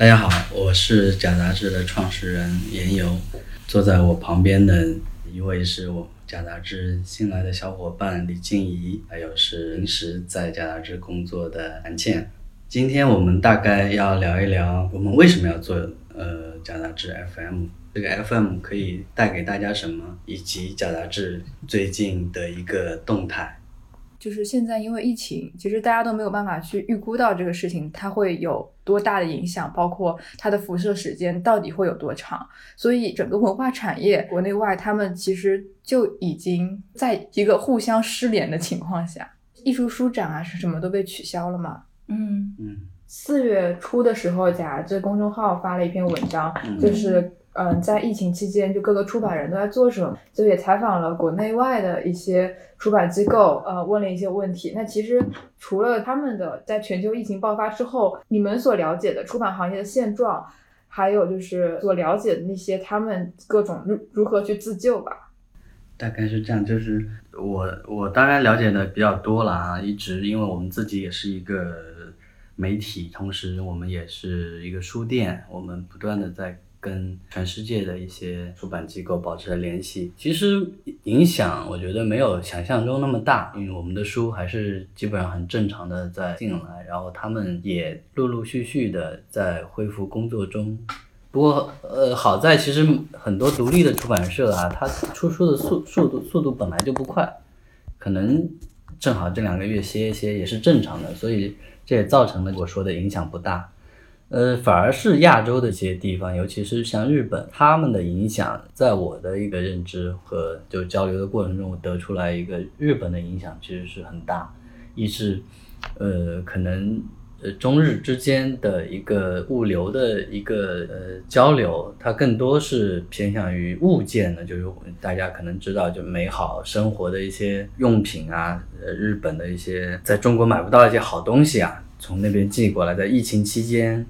大家好，我是假杂志的创始人严游，坐在我旁边的一位是我假杂志新来的小伙伴李静怡，还有是平时在假杂志工作的韩倩。今天我们大概要聊一聊我们为什么要做呃假杂志 FM，这个 FM 可以带给大家什么，以及假杂志最近的一个动态。就是现在，因为疫情，其实大家都没有办法去预估到这个事情它会有多大的影响，包括它的辐射时间到底会有多长。所以整个文化产业国内外，他们其实就已经在一个互相失联的情况下，艺术书展啊是什么都被取消了嘛。嗯嗯。四月初的时候，假这公众号发了一篇文章，就是。嗯，在疫情期间，就各个出版人都在做什么？就也采访了国内外的一些出版机构，呃，问了一些问题。那其实除了他们的在全球疫情爆发之后，你们所了解的出版行业的现状，还有就是所了解的那些他们各种如如何去自救吧。大概是这样，就是我我当然了解的比较多了啊，一直因为我们自己也是一个媒体，同时我们也是一个书店，我们不断的在。跟全世界的一些出版机构保持了联系，其实影响我觉得没有想象中那么大，因为我们的书还是基本上很正常的在进来，然后他们也陆陆续续的在恢复工作中。不过，呃，好在其实很多独立的出版社啊，它出书的速速度速度本来就不快，可能正好这两个月歇一歇也是正常的，所以这也造成了我说的影响不大。呃，反而是亚洲的一些地方，尤其是像日本，他们的影响，在我的一个认知和就交流的过程中，我得出来一个日本的影响其实是很大。一是，呃，可能呃中日之间的一个物流的一个呃交流，它更多是偏向于物件的，就是大家可能知道，就美好生活的一些用品啊，呃，日本的一些在中国买不到一些好东西啊，从那边寄过来，在疫情期间。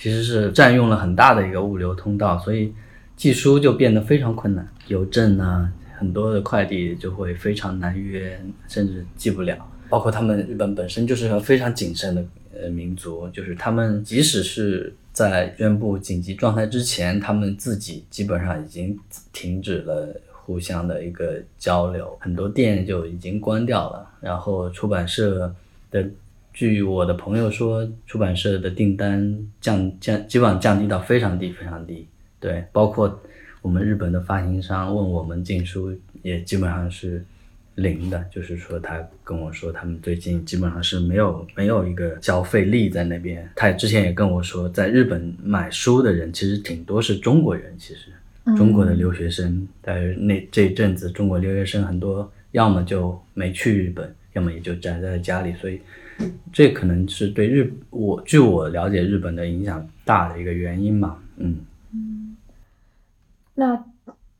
其实是占用了很大的一个物流通道，所以寄书就变得非常困难。邮政呢，很多的快递就会非常难约，甚至寄不了。包括他们日本本身就是个非常谨慎的呃民族，就是他们即使是在宣布紧急状态之前，他们自己基本上已经停止了互相的一个交流，很多店就已经关掉了。然后出版社的。据我的朋友说，出版社的订单降降，基本上降低到非常低非常低。对，包括我们日本的发行商问我们进书，也基本上是零的。就是说，他跟我说，他们最近基本上是没有没有一个消费力在那边。他之前也跟我说，在日本买书的人其实挺多是中国人，其实中国的留学生。但是那这一阵子，中国留学生很多，要么就没去日本，要么也就宅在家里，所以。这可能是对日我据我了解日本的影响大的一个原因吧，嗯嗯，那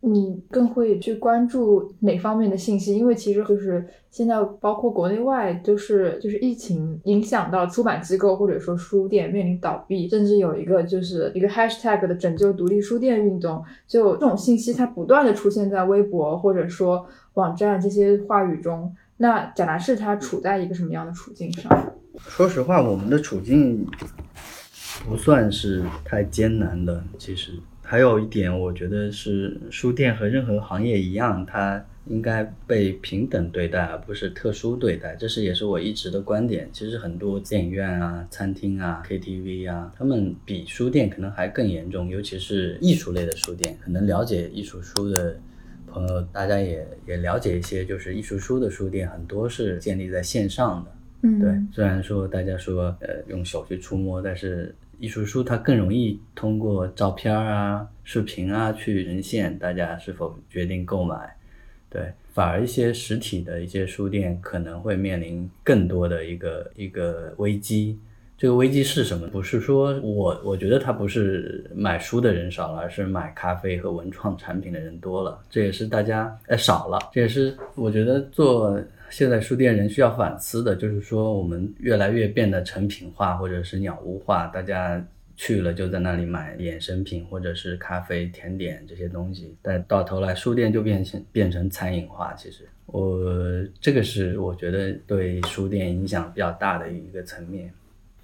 你更会去关注哪方面的信息？因为其实就是现在包括国内外都是就是疫情影响到出版机构或者说书店面临倒闭，甚至有一个就是一个 hashtag 的拯救独立书店运动，就这种信息它不断的出现在微博或者说网站这些话语中。那贾达士他处在一个什么样的处境上？说实话，我们的处境不算是太艰难的。其实还有一点，我觉得是书店和任何行业一样，它应该被平等对待，而不是特殊对待。这是也是我一直的观点。其实很多电影院啊、餐厅啊、KTV 啊，他们比书店可能还更严重，尤其是艺术类的书店，可能了解艺术书的。朋友，大家也也了解一些，就是艺术书的书店很多是建立在线上的。嗯，对。虽然说大家说呃用手去触摸，但是艺术书它更容易通过照片啊、视频啊去呈现大家是否决定购买。对，反而一些实体的一些书店可能会面临更多的一个一个危机。这个危机是什么？不是说我我觉得它不是买书的人少了，而是买咖啡和文创产品的人多了。这也是大家呃少了，这也是我觉得做现在书店人需要反思的，就是说我们越来越变得成品化或者是鸟屋化，大家去了就在那里买衍生品或者是咖啡、甜点这些东西，但到头来书店就变成变成餐饮化。其实我这个是我觉得对书店影响比较大的一个层面。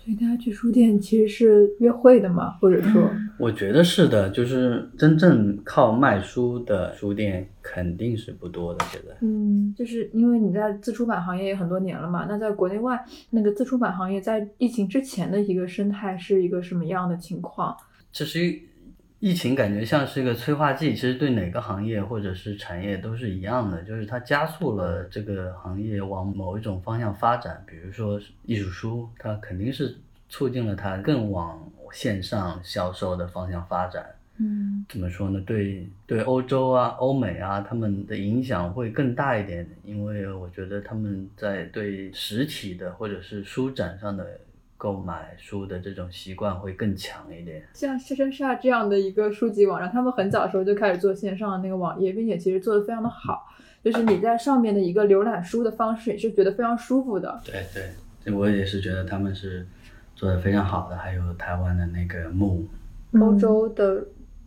所以大家去书店其实是约会的嘛，或者说，我觉得是的，就是真正靠卖书的书店肯定是不多的。现在，嗯，就是因为你在自出版行业也很多年了嘛，那在国内外那个自出版行业在疫情之前的一个生态是一个什么样的情况？其实疫情感觉像是一个催化剂，其实对哪个行业或者是产业都是一样的，就是它加速了这个行业往某一种方向发展。比如说艺术书，它肯定是促进了它更往线上销售的方向发展。嗯怎么说呢？对对，欧洲啊、欧美啊，他们的影响会更大一点，因为我觉得他们在对实体的或者是书展上的购买书的这种习惯会更强一点。像莎莎莎这样的一个书籍网站，他们很早的时候就开始做线上的那个网页，并且其实做的非常的好。就是你在上面的一个浏览书的方式，也是觉得非常舒服的。对对，这我也是觉得他们是做的非常好的。还有台湾的那个木，欧洲的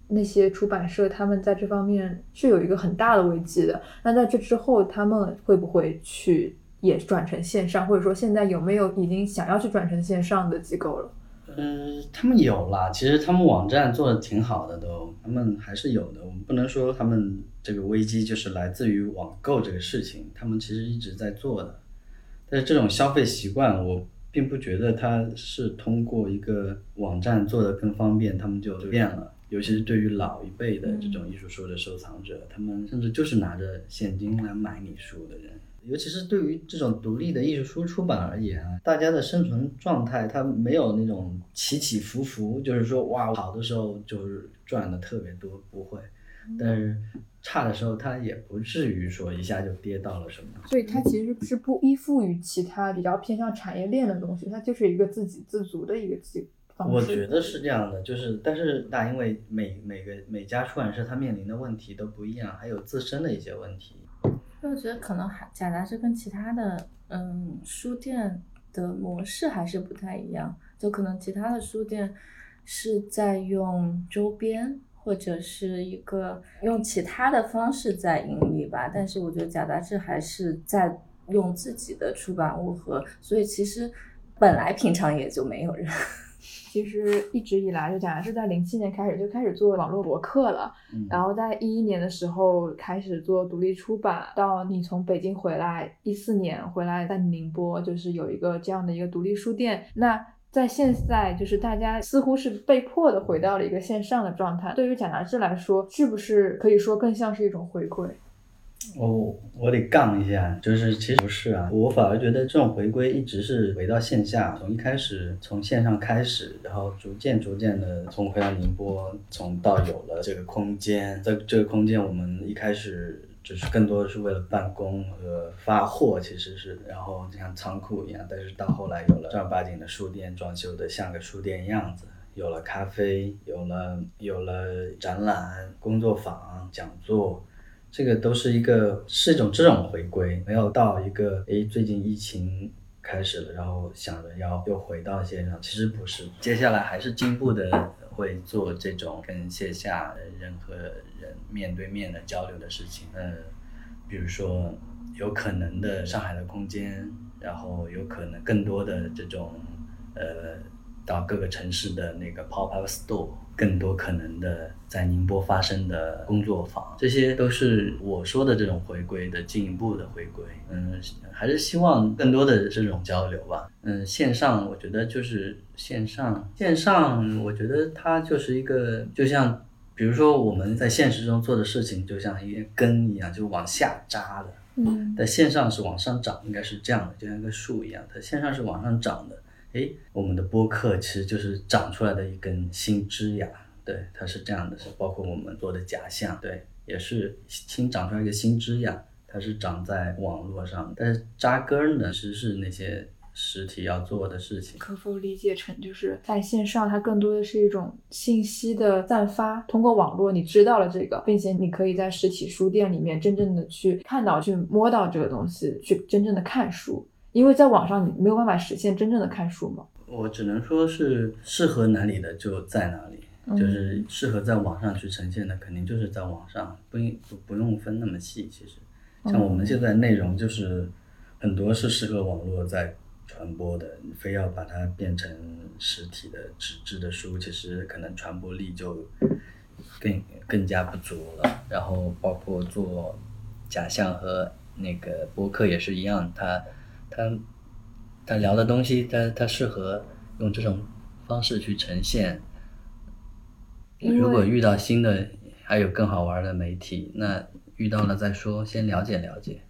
那些出版社，他们在这方面是有一个很大的危机的。那在这之后，他们会不会去也转成线上，或者说现在有没有已经想要去转成线上的机构了？嗯，他们有啦，其实他们网站做的挺好的都，他们还是有的。我们不能说他们这个危机就是来自于网购这个事情，他们其实一直在做的。但是这种消费习惯，我并不觉得它是通过一个网站做的更方便，他们就变了。尤其是对于老一辈的这种艺术书的收藏者，他们甚至就是拿着现金来买你书的人。尤其是对于这种独立的艺术书出版而言啊，大家的生存状态它没有那种起起伏伏，就是说哇好的时候就是赚的特别多，不会，但是差的时候它也不至于说一下就跌到了什么。所以它其实是不依附于其他比较偏向产业链的东西，它就是一个自给自足的一个机方式。我觉得是这样的，就是但是那因为每每个每家出版社它面临的问题都不一样，还有自身的一些问题。我觉得可能还贾杂志跟其他的嗯书店的模式还是不太一样，就可能其他的书店是在用周边或者是一个用其他的方式在盈利吧，但是我觉得贾杂志还是在用自己的出版物和，所以其实本来平常也就没有人。其实一直以来，就贾杂志在零七年开始就开始做网络博客了，嗯然后在一一年的时候开始做独立出版，到你从北京回来，一四年回来在宁波，就是有一个这样的一个独立书店。那在现在，就是大家似乎是被迫的回到了一个线上的状态。对于贾杂志来说，是不是可以说更像是一种回归？我，我得杠一下，就是其实不是啊，我反而觉得这种回归一直是回到线下，从一开始从线上开始，然后逐渐逐渐的从回到宁波，从到有了这个空间，在这个空间我们一开始只是更多的是为了办公和发货，其实是，然后就像仓库一样，但是到后来有了正儿八经的书店，装修的像个书店样子。有了咖啡，有了有了展览、工作坊、讲座，这个都是一个是一种这种回归，没有到一个诶最近疫情开始了，然后想着要又回到线上，其实不是，接下来还是进步的会做这种跟线下人和人面对面的交流的事情，呃，比如说有可能的上海的空间，然后有可能更多的这种呃到各个城市的那个 pop up store，更多可能的在宁波发生的工作坊，这些都是我说的这种回归的进一步的回归。嗯，还是希望更多的这种交流吧。嗯，线上我觉得就是线上，线上我觉得它就是一个，就像比如说我们在现实中做的事情，就像一根根一样，就往下扎的。嗯在线上是往上涨，应该是这样的，就像一个树一样，它线上是往上涨的。诶，我们的播客其实就是长出来的一根新枝芽，对，它是这样的，是包括我们做的假象，对，也是新长出来一个新枝芽，它是长在网络上，但是扎根儿呢，其实是那些实体要做的事情。可否理解成就是在线上，它更多的是一种信息的散发，通过网络你知道了这个，并且你可以在实体书店里面真正的去看到、去摸到这个东西，去真正的看书。因为在网上你没有办法实现真正的看书嘛。我只能说是适合哪里的就在哪里，就是适合在网上去呈现的，肯定就是在网上，不应不不用分那么细。其实，像我们现在内容就是很多是适合网络在传传播的，你非要把它变成实体的纸质的书，其实可能传播力就更更加不足了。然后包括做假象和那个播客也是一样，他他他聊的东西，他他适合用这种方式去呈现。如果遇到新的还有更好玩的媒体，那遇到了再说，先了解了解。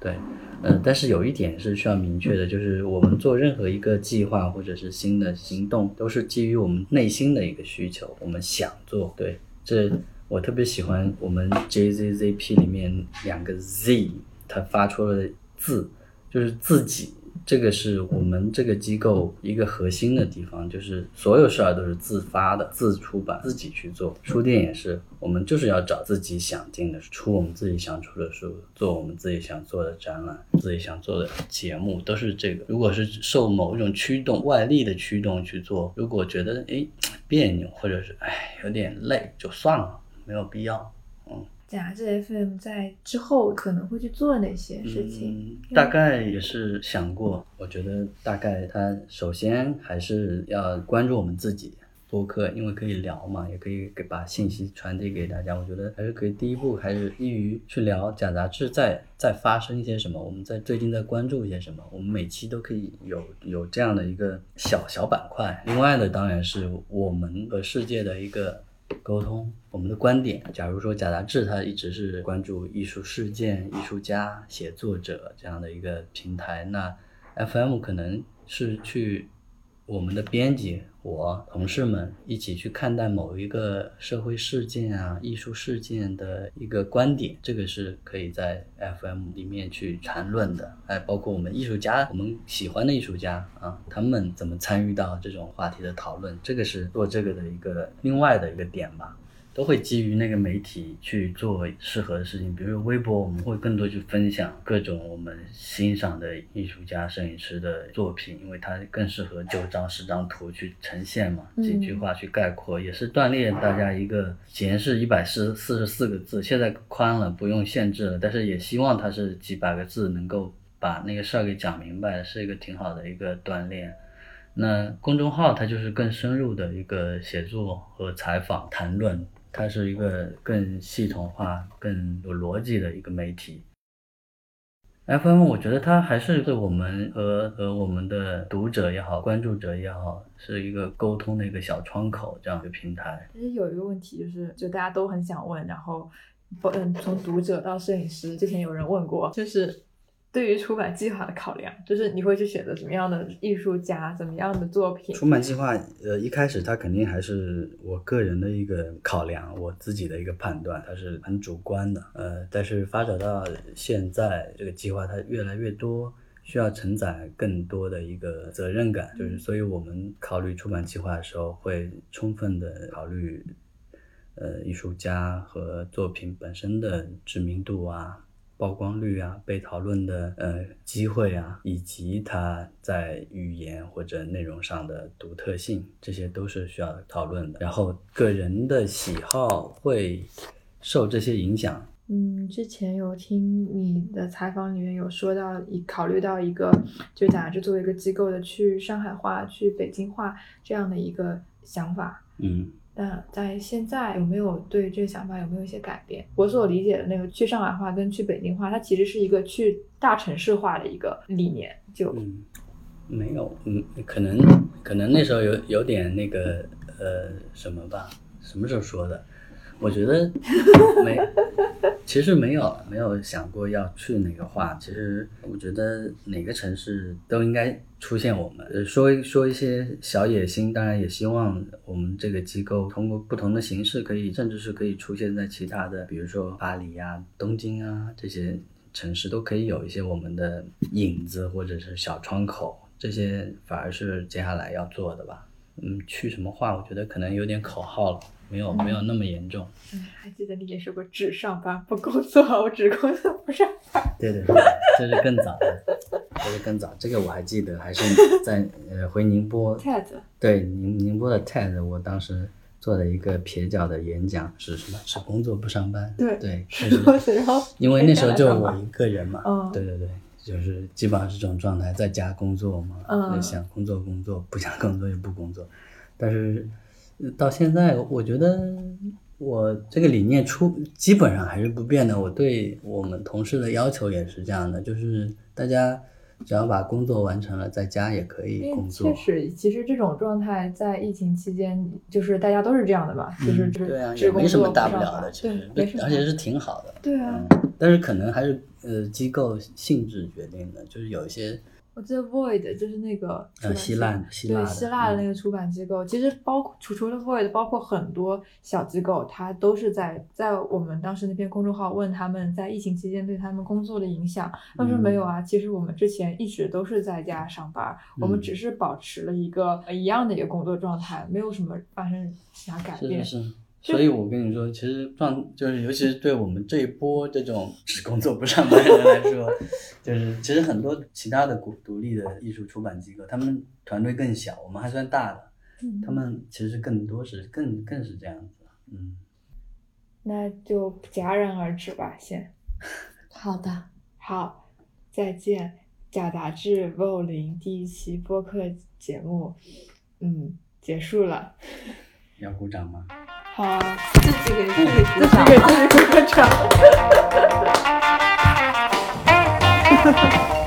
对，呃，但是有一点是需要明确的，就是我们做任何一个计划或者是新的行动，都是基于我们内心的一个需求，我们想做。对，这我特别喜欢我们 JZZP 里面两个 Z，它发出了字，就是自己。这个是我们这个机构一个核心的地方，就是所有事儿都是自发的、自出版、自己去做。书店也是，我们就是要找自己想进的，出我们自己想出的书，做我们自己想做的展览，自己想做的节目，都是这个。如果是受某一种驱动、外力的驱动去做，如果觉得哎别扭，或者是哎有点累，就算了，没有必要。嗯。假这 FM 在之后可能会去做哪些事情？嗯，大概也是想过。我觉得大概它首先还是要关注我们自己播客，因为可以聊嘛，也可以给把信息传递给大家。我觉得还是可以。第一步还是易于去聊假杂志在在发生一些什么，我们在最近在关注一些什么。我们每期都可以有有这样的一个小小板块。另外的当然是我们和世界的一个。沟通我们的观点。假如说贾杂志他一直是关注艺术事件、艺术家、写作者这样的一个平台，那 FM 可能是去我们的编辑、我同事们一起去看待某一个社会事件啊、艺术事件的一个观点，这个是可以在 FM 里面去谈论的。还包括我们艺术家，我们喜欢的艺术家啊，他们怎么参与到这种话题的讨论，这个是做这个的一个另外的一个点吧。都会基于那个媒体去做适合的事情，比如说微博，我们会更多去分享各种我们欣赏的艺术家、摄影师的作品，因为它更适合九张十张图去呈现嘛，几句话去概括，也是锻炼大家一个。以前是一百四四十四个字，现在宽了，不用限制了，但是也希望它是几百个字，能够把那个事儿给讲明白，是一个挺好的一个锻炼。那公众号它就是更深入的一个写作和采访、谈论。它是一个更系统化、更有逻辑的一个媒体。FM，我觉得它还是对我们和和我们的读者也好、关注者也好，是一个沟通的一个小窗口，这样一个平台。其实有一个问题，就是就大家都很想问，然后嗯，从读者到摄影师，之前有人问过，就是。对于出版计划的考量，就是你会去选择什么样的艺术家，怎么样的作品？出版计划，呃，一开始它肯定还是我个人的一个考量，我自己的一个判断，它是很主观的。呃，但是发展到现在，这个计划它越来越多，需要承载更多的一个责任感，就是所以我们考虑出版计划的时候，会充分的考虑，呃，艺术家和作品本身的知名度啊。曝光率啊，被讨论的呃机会啊，以及它在语言或者内容上的独特性，这些都是需要讨论的。然后个人的喜好会受这些影响。嗯，之前有听你的采访里面有说到，一考虑到一个，就杂志作为一个机构的去上海化、去北京化这样的一个想法。嗯。那在现在有没有对这个想法有没有一些改变？我所理解的那个去上海话跟去北京话，它其实是一个去大城市化的一个理念。就嗯，没有，嗯，可能可能那时候有有点那个呃什么吧？什么时候说的？我觉得没，其实没有没有想过要去哪个画。其实我觉得哪个城市都应该。出现我们呃说说一些小野心，当然也希望我们这个机构通过不同的形式，可以甚至是可以出现在其他的，比如说巴黎呀、东京啊这些城市，都可以有一些我们的影子或者是小窗口，这些反而是接下来要做的吧。嗯，去什么画，我觉得可能有点口号了。没有没有那么严重。嗯，还记得你也说过只上班不工作，我只工作不上班。对对对，这是更早的，这是更早。这个我还记得，还是在呃回宁波。TED。对宁宁波的 TED，我当时做的一个撇脚的演讲是什么？只工作不上班。对对。然后因为那时候就我一个人嘛。嗯。对对对，就是基本上是这种状态，在家工作嘛，嗯就想工作工作，不想工作就不工作。但是呃到现在，我觉得我这个理念出基本上还是不变的。我对我们同事的要求也是这样的，就是大家只要把工作完成了，在家也可以工作确。实，其实这种状态在疫情期间，就是大家都是这样的吧，就是嗯对啊，也没什么大不了的，其实而且是挺好的。对啊。嗯，但是可能还是呃机构性质决定的，就是有一些我记得 Void 就是那个希腊希腊对的希腊的嗯。那个出版机构，其实包括除除了 Void，包括很多小机构，它都是在在我们当时那篇公众号问他们在疫情期间对他们工作的影响，他说嗯没有啊，其实我们之前一直都是在家上班，我们嗯。只是保持了一个呃一样的一个工作状态，没有什么发生其他改变。是是是，所以我跟你说，其实状就是，尤其是对我们这一波这种只工作不上班的人来说，就是其实很多其他的独独立的艺术出版机构，他们团队更小，我们还算大的，嗯他们其实更多是更更是这样子，嗯，那就戛然而止吧，先。好的，好，再见。假杂志 VO 零第一期播客节目，嗯，结束了。要鼓掌吗？好啊，自己给自己鼓自己掌给自己鼓个掌。